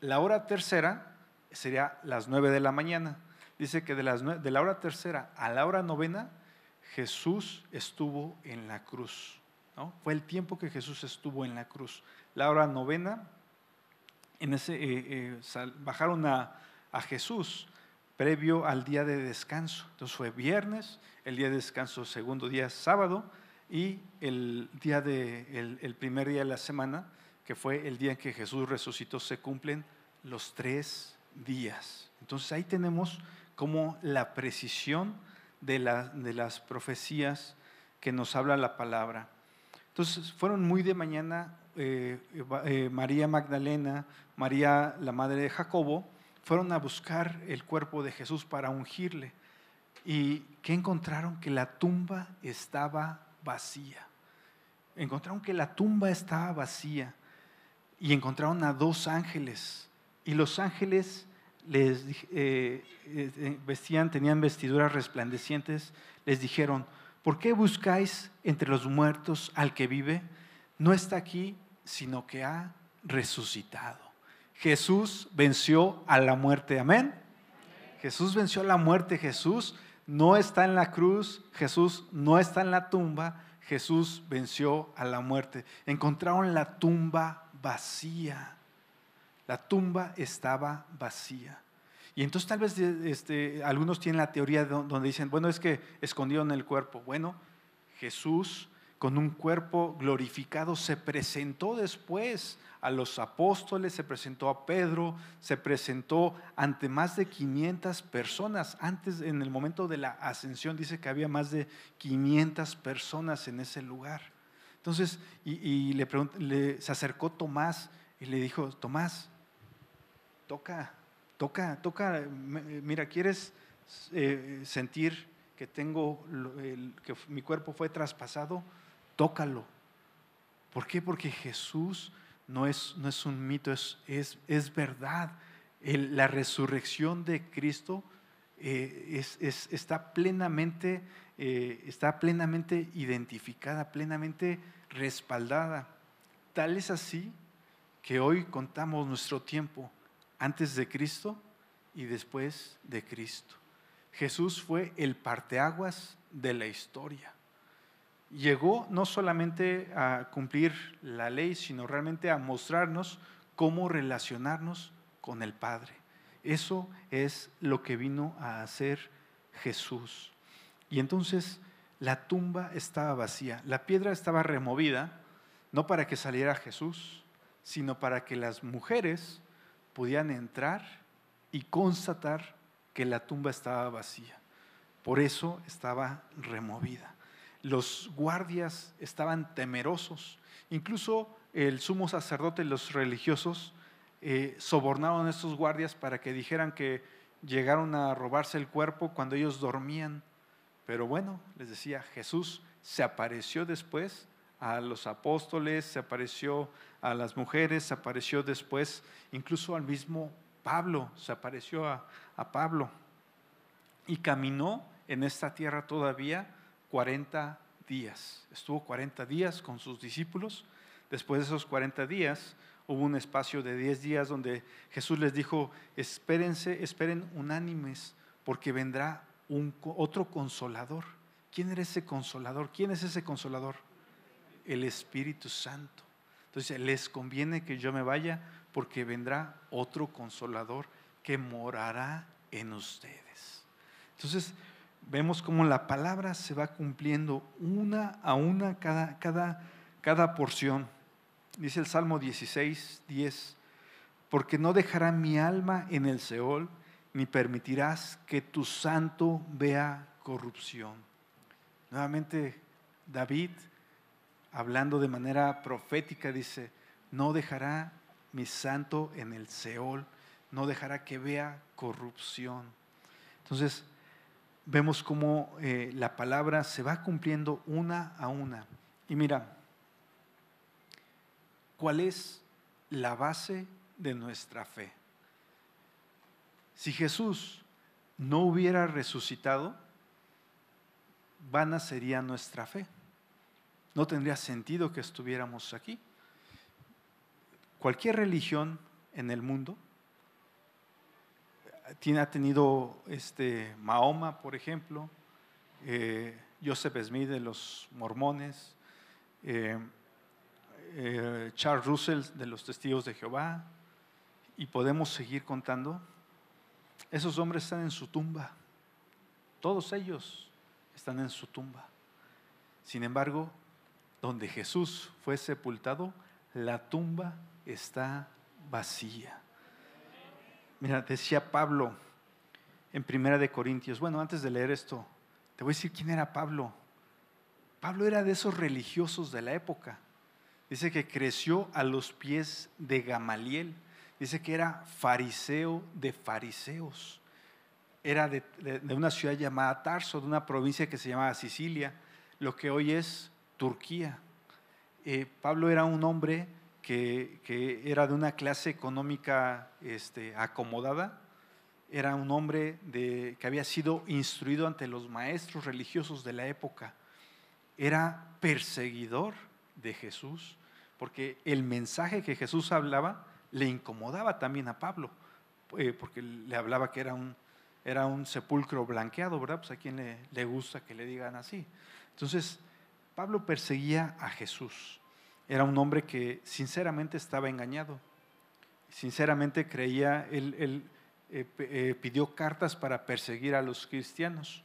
Speaker 2: La hora tercera sería las nueve de la mañana. Dice que de, las de la hora tercera a la hora novena, Jesús estuvo en la cruz. ¿no? Fue el tiempo que Jesús estuvo en la cruz. La hora novena, en ese, eh, eh, bajaron a, Jesús previo al día de descanso. Entonces fue viernes, el día de descanso, segundo día sábado, y el, día de, el primer día de la semana, que fue el día en que Jesús resucitó, se cumplen los tres días. Entonces ahí tenemos como la precisión de, las profecías que nos habla la palabra. Entonces fueron muy de mañana eh, eh, María Magdalena, María la madre de Jacobo, fueron a buscar el cuerpo de Jesús para ungirle. ¿Y qué encontraron? Que la tumba estaba vacía. Encontraron que la tumba estaba vacía y encontraron a dos ángeles y los ángeles les eh, vestían, tenían vestiduras resplandecientes, les dijeron, ¿por qué buscáis entre los muertos al que vive? No está aquí, sino que ha resucitado. Jesús venció a la muerte, amén. Jesús venció a la muerte, Jesús no está en la cruz, Jesús no está en la tumba, Jesús venció a la muerte. Encontraron la tumba vacía. La tumba estaba vacía. Y entonces tal vez este, algunos tienen la teoría donde dicen, bueno, es que escondieron el cuerpo. Bueno, Jesús con un cuerpo glorificado, se presentó después a los apóstoles, se presentó a Pedro, se presentó ante más de 500 personas. Antes, en el momento de la ascensión, dice que había más de 500 personas en ese lugar. Entonces, y, le, se acercó Tomás y le dijo, Tomás, toca, toca, toca, mira, ¿quieres eh, sentir que tengo, que mi cuerpo fue traspasado? Tócalo. ¿Por qué? Porque Jesús no es, no es un mito, es, es, es verdad. la resurrección de Cristo eh, es, está, plenamente, eh, está plenamente identificada, plenamente respaldada. Tal es así que hoy contamos nuestro tiempo antes de Cristo y después de Cristo. Jesús fue el parteaguas de la historia llegó no solamente a cumplir la ley, sino realmente a mostrarnos cómo relacionarnos con el Padre. Eso es lo que vino a hacer Jesús. Y entonces la tumba estaba vacía, la piedra estaba removida, no para que saliera Jesús, sino para que las mujeres pudieran entrar y constatar que la tumba estaba vacía. Por eso estaba removida los guardias estaban temerosos. Incluso el sumo sacerdote y los religiosos eh, sobornaron a estos guardias para que dijeran que llegaron a robarse el cuerpo cuando ellos dormían. Pero bueno, les decía, Jesús se apareció después a los apóstoles, se apareció a las mujeres, se apareció después incluso al mismo Pablo, se apareció a, a Pablo y caminó en esta tierra todavía 40 días. Estuvo 40 días con sus discípulos. Después de esos 40 días hubo un espacio de 10 días donde Jesús les dijo, espérense, esperen unánimes, porque vendrá un, otro consolador. ¿Quién era ese consolador? ¿Quién es ese consolador? El Espíritu Santo. Entonces, les conviene que yo me vaya porque vendrá otro consolador que morará en ustedes. Entonces, vemos cómo la palabra se va cumpliendo una a una cada, cada, cada porción. Dice el Salmo 16, 10, porque no dejará mi alma en el Seol, ni permitirás que tu santo vea corrupción. Nuevamente, David, hablando de manera profética, dice, no dejará mi santo en el Seol, no dejará que vea corrupción. Entonces, vemos cómo eh, la palabra se va cumpliendo una a una. Y mira, ¿cuál es la base de nuestra fe? Si Jesús no hubiera resucitado, vana sería nuestra fe. No tendría sentido que estuviéramos aquí. Cualquier religión en el mundo tiene, ha tenido este, Mahoma, por ejemplo, eh, Joseph Smith de los mormones, eh, eh, Charles Russell de los testigos de Jehová, y podemos seguir contando. Esos hombres están en su tumba, todos ellos están en su tumba. Sin embargo, donde Jesús fue sepultado, la tumba está vacía. Mira, decía Pablo en Primera de Corintios. Bueno, antes de leer esto, te voy a decir quién era Pablo. Pablo era de esos religiosos de la época. Dice que creció a los pies de Gamaliel. Dice que era fariseo de fariseos. Era de, una ciudad llamada Tarso, de una provincia que se llamaba Sicilia, lo que hoy es Turquía. Eh, Pablo era un hombre que, era de una clase económica este, acomodada, era un hombre que había sido instruido ante los maestros religiosos de la época, era perseguidor de Jesús, porque el mensaje que Jesús hablaba le incomodaba también a Pablo, eh, porque le hablaba que era un, sepulcro blanqueado, ¿verdad? Pues a quien le gusta que le digan así. Entonces, Pablo perseguía a Jesús. Era un hombre que sinceramente estaba engañado. Sinceramente creía, él, eh, eh, pidió cartas para perseguir a los cristianos.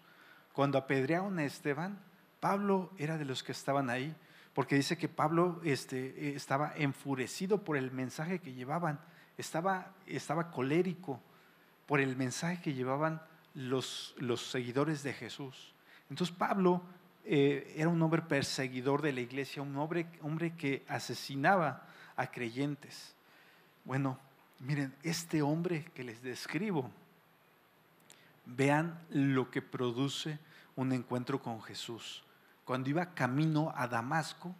Speaker 2: Cuando apedrearon a Esteban, Pablo era de los que estaban ahí, porque dice que Pablo este, estaba enfurecido por el mensaje que llevaban, estaba, estaba colérico por el mensaje que llevaban los, los seguidores de Jesús. Entonces Pablo eh, era un hombre perseguidor de la iglesia, un hombre, hombre que asesinaba a creyentes. Bueno, miren, este hombre que les describo, vean lo que produce un encuentro con Jesús. Cuando iba camino a Damasco,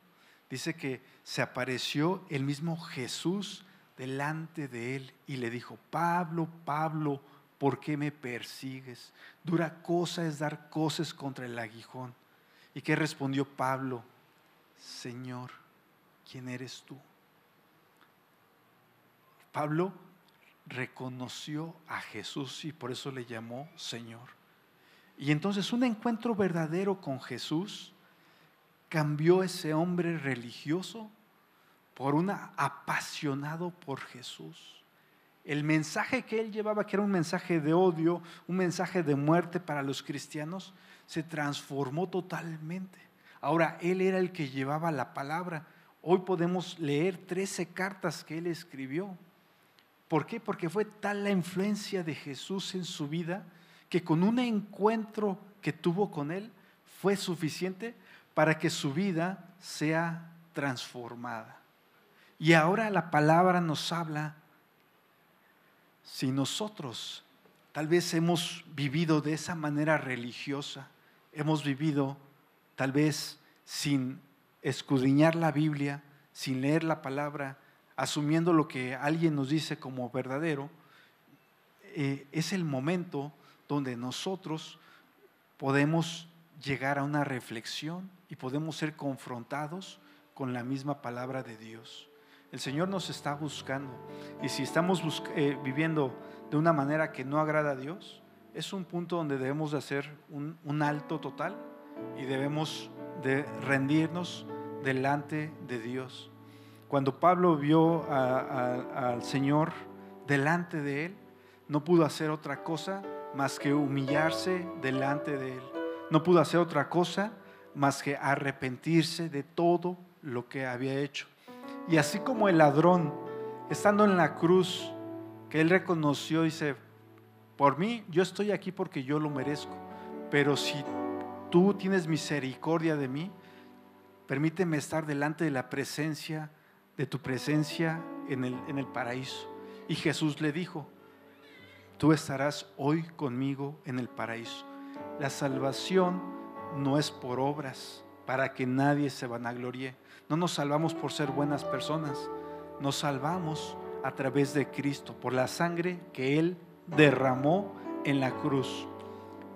Speaker 2: dice que se apareció el mismo Jesús delante de él y le dijo, Pablo, Pablo, ¿por qué me persigues? Dura cosa es dar cosas contra el aguijón. ¿Y qué respondió Pablo? Señor, ¿quién eres tú? Pablo reconoció a Jesús y por eso le llamó Señor. Y entonces un encuentro verdadero con Jesús cambió ese hombre religioso por un apasionado por Jesús. El mensaje que él llevaba, que era un mensaje de odio, un mensaje de muerte para los cristianos, se transformó totalmente. Ahora él era el que llevaba la palabra. Hoy podemos leer 13 cartas que él escribió. ¿Por qué? Porque fue tal la influencia de Jesús en su vida que con un encuentro que tuvo con él fue suficiente para que su vida sea transformada. Y ahora la palabra nos habla, si nosotros tal vez hemos vivido de esa manera religiosa, hemos vivido tal vez sin escudriñar la Biblia, sin leer la palabra, asumiendo lo que alguien nos dice como verdadero, eh, es el momento donde nosotros podemos llegar a una reflexión y podemos ser confrontados con la misma palabra de Dios. El Señor nos está buscando y si estamos eh, viviendo de una manera que no agrada a Dios, es un punto donde debemos de hacer un, un alto total y debemos de rendirnos delante de Dios. Cuando Pablo vio al Señor delante de él, no pudo hacer otra cosa más que humillarse delante de él. No pudo hacer otra cosa más que arrepentirse de todo lo que había hecho. Y así como el ladrón, estando en la cruz, que él reconoció, dice, por mí, yo estoy aquí porque yo lo merezco, pero si tú tienes misericordia de mí, permíteme estar delante de la presencia de tu presencia en el, en el paraíso. Y Jesús le dijo, tú estarás hoy conmigo en el paraíso. La salvación no es por obras, para que nadie se vanaglorie. No nos salvamos por ser buenas personas, nos salvamos a través de Cristo, por la sangre que Él derramó en la cruz.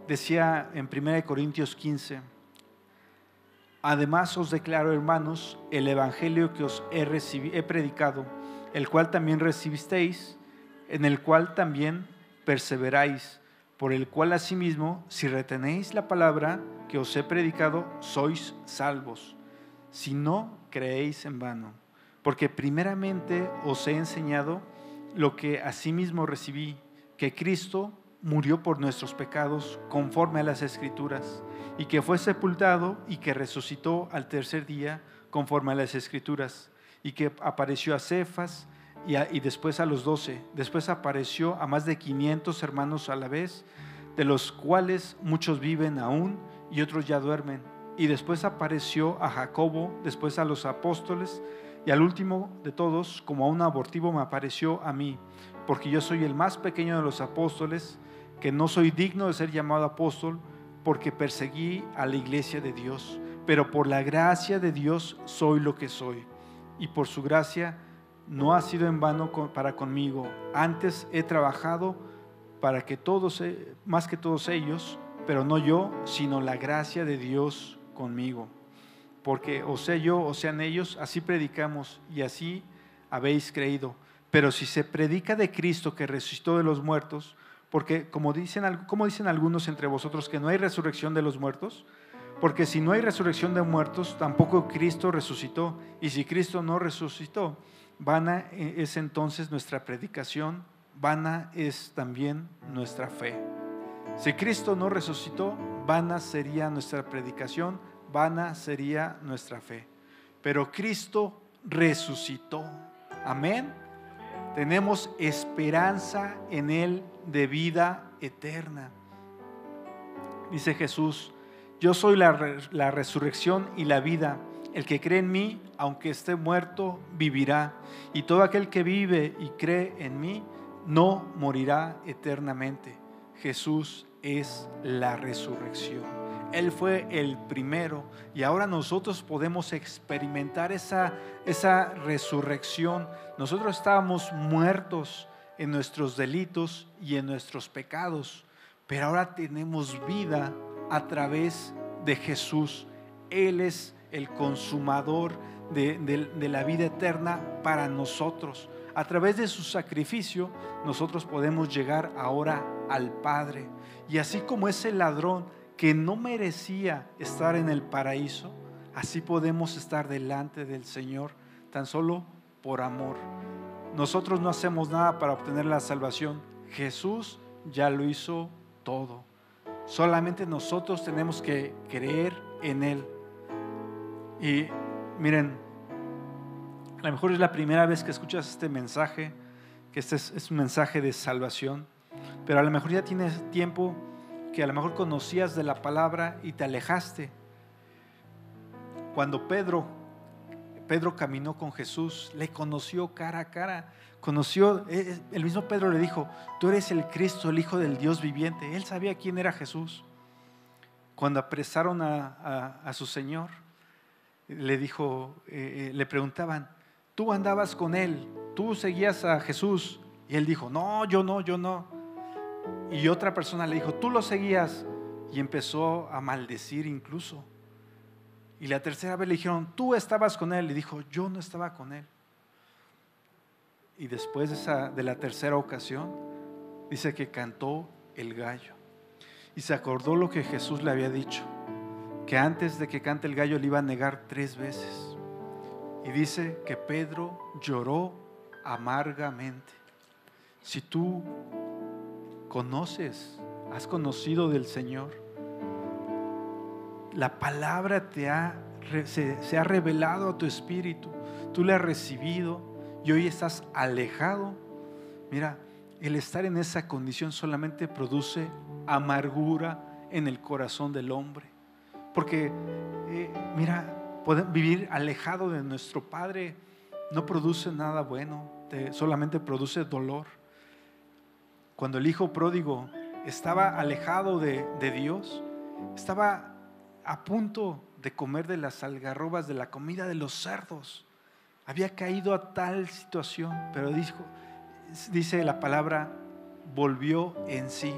Speaker 2: Decía en 1 Corintios 15, Además os declaro, hermanos, el Evangelio que os he, he predicado, el cual también recibisteis, en el cual también perseveráis, por el cual asimismo, si retenéis la palabra que os he predicado, sois salvos, si no creéis en vano. Porque primeramente os he enseñado lo que asimismo recibí, que Cristo murió por nuestros pecados conforme a las escrituras y que fue sepultado y que resucitó al tercer día conforme a las escrituras, y que apareció a Cefas y, después a los doce, después apareció a más de 500 hermanos a la vez, de los cuales muchos viven aún y otros ya duermen, y después apareció a Jacobo, después a los apóstoles, y al último de todos, como a un abortivo, me apareció a mí, porque yo soy el más pequeño de los apóstoles, que no soy digno de ser llamado apóstol, porque perseguí a la iglesia de Dios, pero por la gracia de Dios soy lo que soy. Y por su gracia no ha sido en vano para conmigo. Antes he trabajado para que todos, eh, más que todos ellos, pero no yo, sino la gracia de Dios conmigo. Porque o sea yo o sean ellos, así predicamos y así habéis creído. Pero si se predica de Cristo que resucitó de los muertos, porque como dicen, como dicen algunos entre vosotros que no hay resurrección de los muertos, porque si no hay resurrección de muertos, tampoco Cristo resucitó. Y si Cristo no resucitó, vana es entonces nuestra predicación, vana es también nuestra fe. Si Cristo no resucitó, vana sería nuestra predicación, vana sería nuestra fe. pero Cristo resucitó. Amén. Tenemos esperanza en Él de vida eterna. Dice Jesús, yo soy la, la, resurrección y la vida. El que cree en mí, aunque esté muerto, vivirá. Y todo aquel que vive y cree en mí, no morirá eternamente. Jesús es la resurrección. Él fue el primero y ahora nosotros podemos experimentar esa, esa resurrección. Nosotros estábamos muertos en nuestros delitos y en nuestros pecados, pero ahora tenemos vida a través de Jesús. Él es el consumador de, de la vida eterna para nosotros. A través de su sacrificio, nosotros podemos llegar ahora al Padre. Y así como ese ladrón que no merecía estar en el paraíso, así podemos estar delante del Señor tan solo por amor. Nosotros no hacemos nada para obtener la salvación. Jesús ya lo hizo todo. Solamente nosotros tenemos que creer en Él. Y miren, a lo mejor es la primera vez que escuchas este mensaje, que este es, un mensaje de salvación, pero a lo mejor ya tienes tiempo que a lo mejor conocías de la palabra y te alejaste. Cuando Pedro, Pedro caminó con Jesús, le conoció cara a cara, conoció, eh, eh, el mismo Pedro le dijo, tú eres el Cristo, el Hijo del Dios viviente. Él sabía quién era Jesús. Cuando apresaron a, su Señor, le dijo, eh, le preguntaban, tú andabas con Él, tú seguías a Jesús. Y él dijo, no, yo no, yo no. Y otra persona le dijo, tú lo seguías. Y empezó a maldecir incluso. Y la tercera vez le dijeron, tú estabas con él. Y dijo, yo no estaba con él. Y después de, esa, de la tercera ocasión, dice que cantó el gallo. Y se acordó lo que Jesús le había dicho, que antes de que cante el gallo le iba a negar tres veces. Y dice que Pedro lloró amargamente. Si tú conoces, has conocido del Señor. La palabra te ha, se, ha revelado a tu espíritu. Tú le has recibido y hoy estás alejado. Mira, el estar en esa condición solamente produce amargura en el corazón del hombre. Porque, eh, mira, vivir alejado de nuestro Padre no produce nada bueno, solamente produce dolor. Cuando el hijo pródigo estaba alejado de, Dios, estaba a punto de comer de las algarrobas, de la comida de los cerdos. Había caído a tal situación, pero dice la palabra, volvió en sí.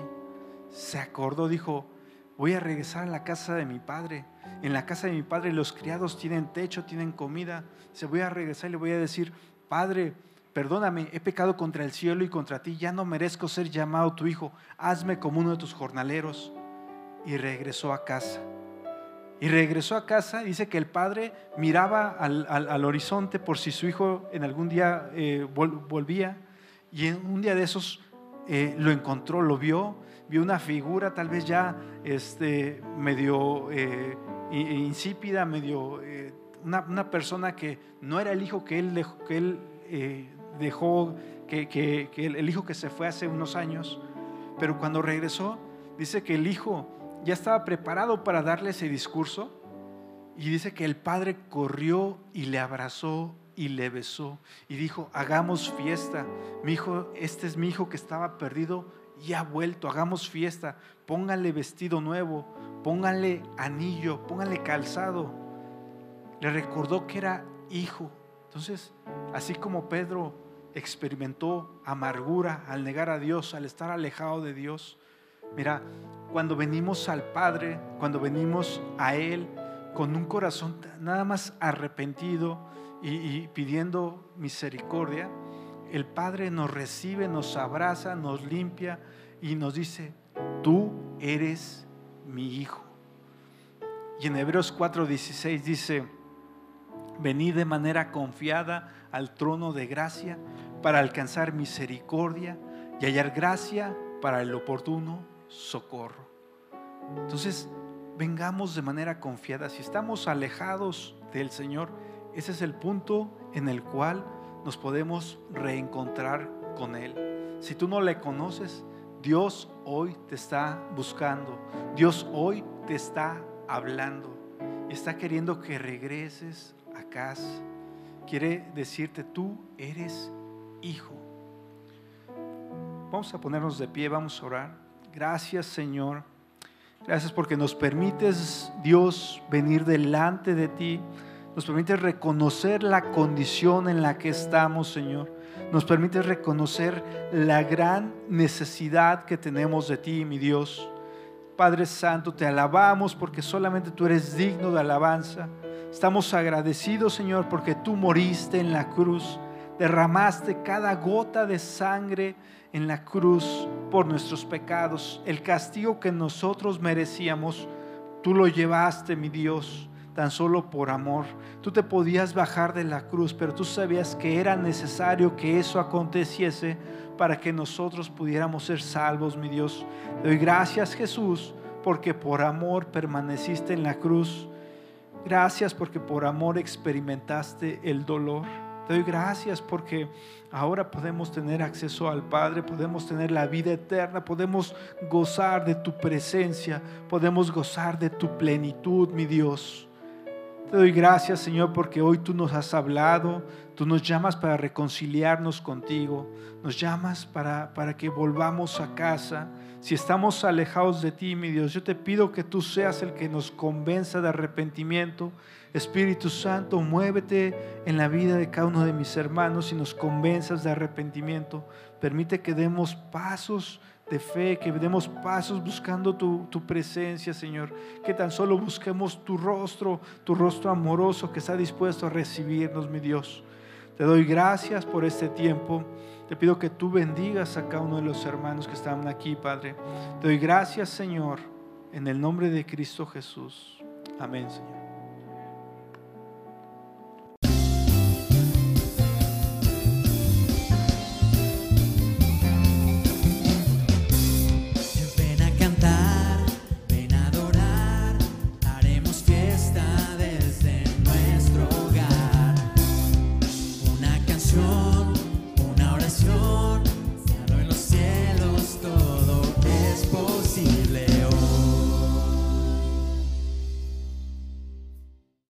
Speaker 2: Se acordó, dijo, voy a regresar a la casa de mi padre. En la casa de mi padre los criados tienen techo, tienen comida. Se voy a regresar y le voy a decir, Padre, perdóname, he pecado contra el cielo y contra ti, ya no merezco ser llamado tu hijo, hazme como uno de tus jornaleros. Y regresó a casa. Y regresó a casa, dice que el padre miraba al, horizonte por si su hijo en algún día eh, volvía. Y en un día de esos eh, lo encontró, lo vio, vio una figura tal vez ya este, medio eh, insípida, medio una, persona que no era el hijo que él, que él dejó que, el hijo que se fue hace unos años, pero cuando regresó, dice que el hijo ya estaba preparado para darle ese discurso y dice que el padre corrió y le abrazó y le besó y dijo, hagamos fiesta, mi hijo, este es mi hijo que estaba perdido y ha vuelto, hagamos fiesta, pónganle vestido nuevo, pónganle anillo, pónganle calzado. Le recordó que era hijo. Entonces, así como Pedro experimentó amargura al negar a Dios, al estar alejado de Dios. Mira, cuando venimos al Padre, cuando venimos a Él con un corazón nada más arrepentido y, pidiendo misericordia, el Padre nos recibe, nos abraza, nos limpia y nos dice, tú eres mi hijo. Y en Hebreos 4:16 dice, venid de manera confiada al trono de gracia para alcanzar misericordia y hallar gracia para el oportuno socorro. Entonces, vengamos de manera confiada. Si estamos alejados del Señor, ese es el punto en el cual nos podemos reencontrar con Él. Si tú no le conoces, Dios hoy te está buscando. Dios hoy te está hablando. Está queriendo que regreses a casa. Quiere decirte, tú eres hijo. Vamos a ponernos de pie, vamos a orar. Gracias Señor. Gracias porque nos permites, Dios, venir delante de ti. Nos permites reconocer la condición en la que estamos, Señor. Nos permites reconocer la gran necesidad que tenemos de ti, mi Dios. Padre Santo, te alabamos porque solamente tú eres digno de alabanza. Estamos agradecidos, Señor, porque tú moriste en la cruz, derramaste cada gota de sangre en la cruz por nuestros pecados. El castigo que nosotros merecíamos, tú lo llevaste, mi Dios, tan solo por amor. Tú te podías bajar de la cruz, pero tú sabías que era necesario que eso aconteciese para que nosotros pudiéramos ser salvos, mi Dios. Te doy gracias, Jesús, porque por amor permaneciste en la cruz. Gracias porque por amor experimentaste el dolor. Te doy gracias porque ahora podemos tener acceso al Padre, podemos tener la vida eterna, podemos gozar de tu presencia, podemos gozar de tu plenitud, mi Dios. Te doy gracias, Señor, porque hoy tú nos has hablado, tú nos llamas para reconciliarnos contigo, nos llamas para, para que volvamos a casa. Si estamos alejados de ti, mi Dios, yo te pido que tú seas el que nos convenza de arrepentimiento. Espíritu Santo, muévete en la vida de cada uno de mis hermanos y nos convenzas de arrepentimiento. Permite que demos pasos de fe, que demos pasos buscando tu, presencia, Señor. Que tan solo busquemos tu rostro, tu rostro amoroso que está dispuesto a recibirnos, mi Dios. Te doy gracias por este tiempo. Te pido que tú bendigas a cada uno de los hermanos que están aquí, Padre. Te doy gracias, Señor, en el nombre de Cristo Jesús. Amén, Señor.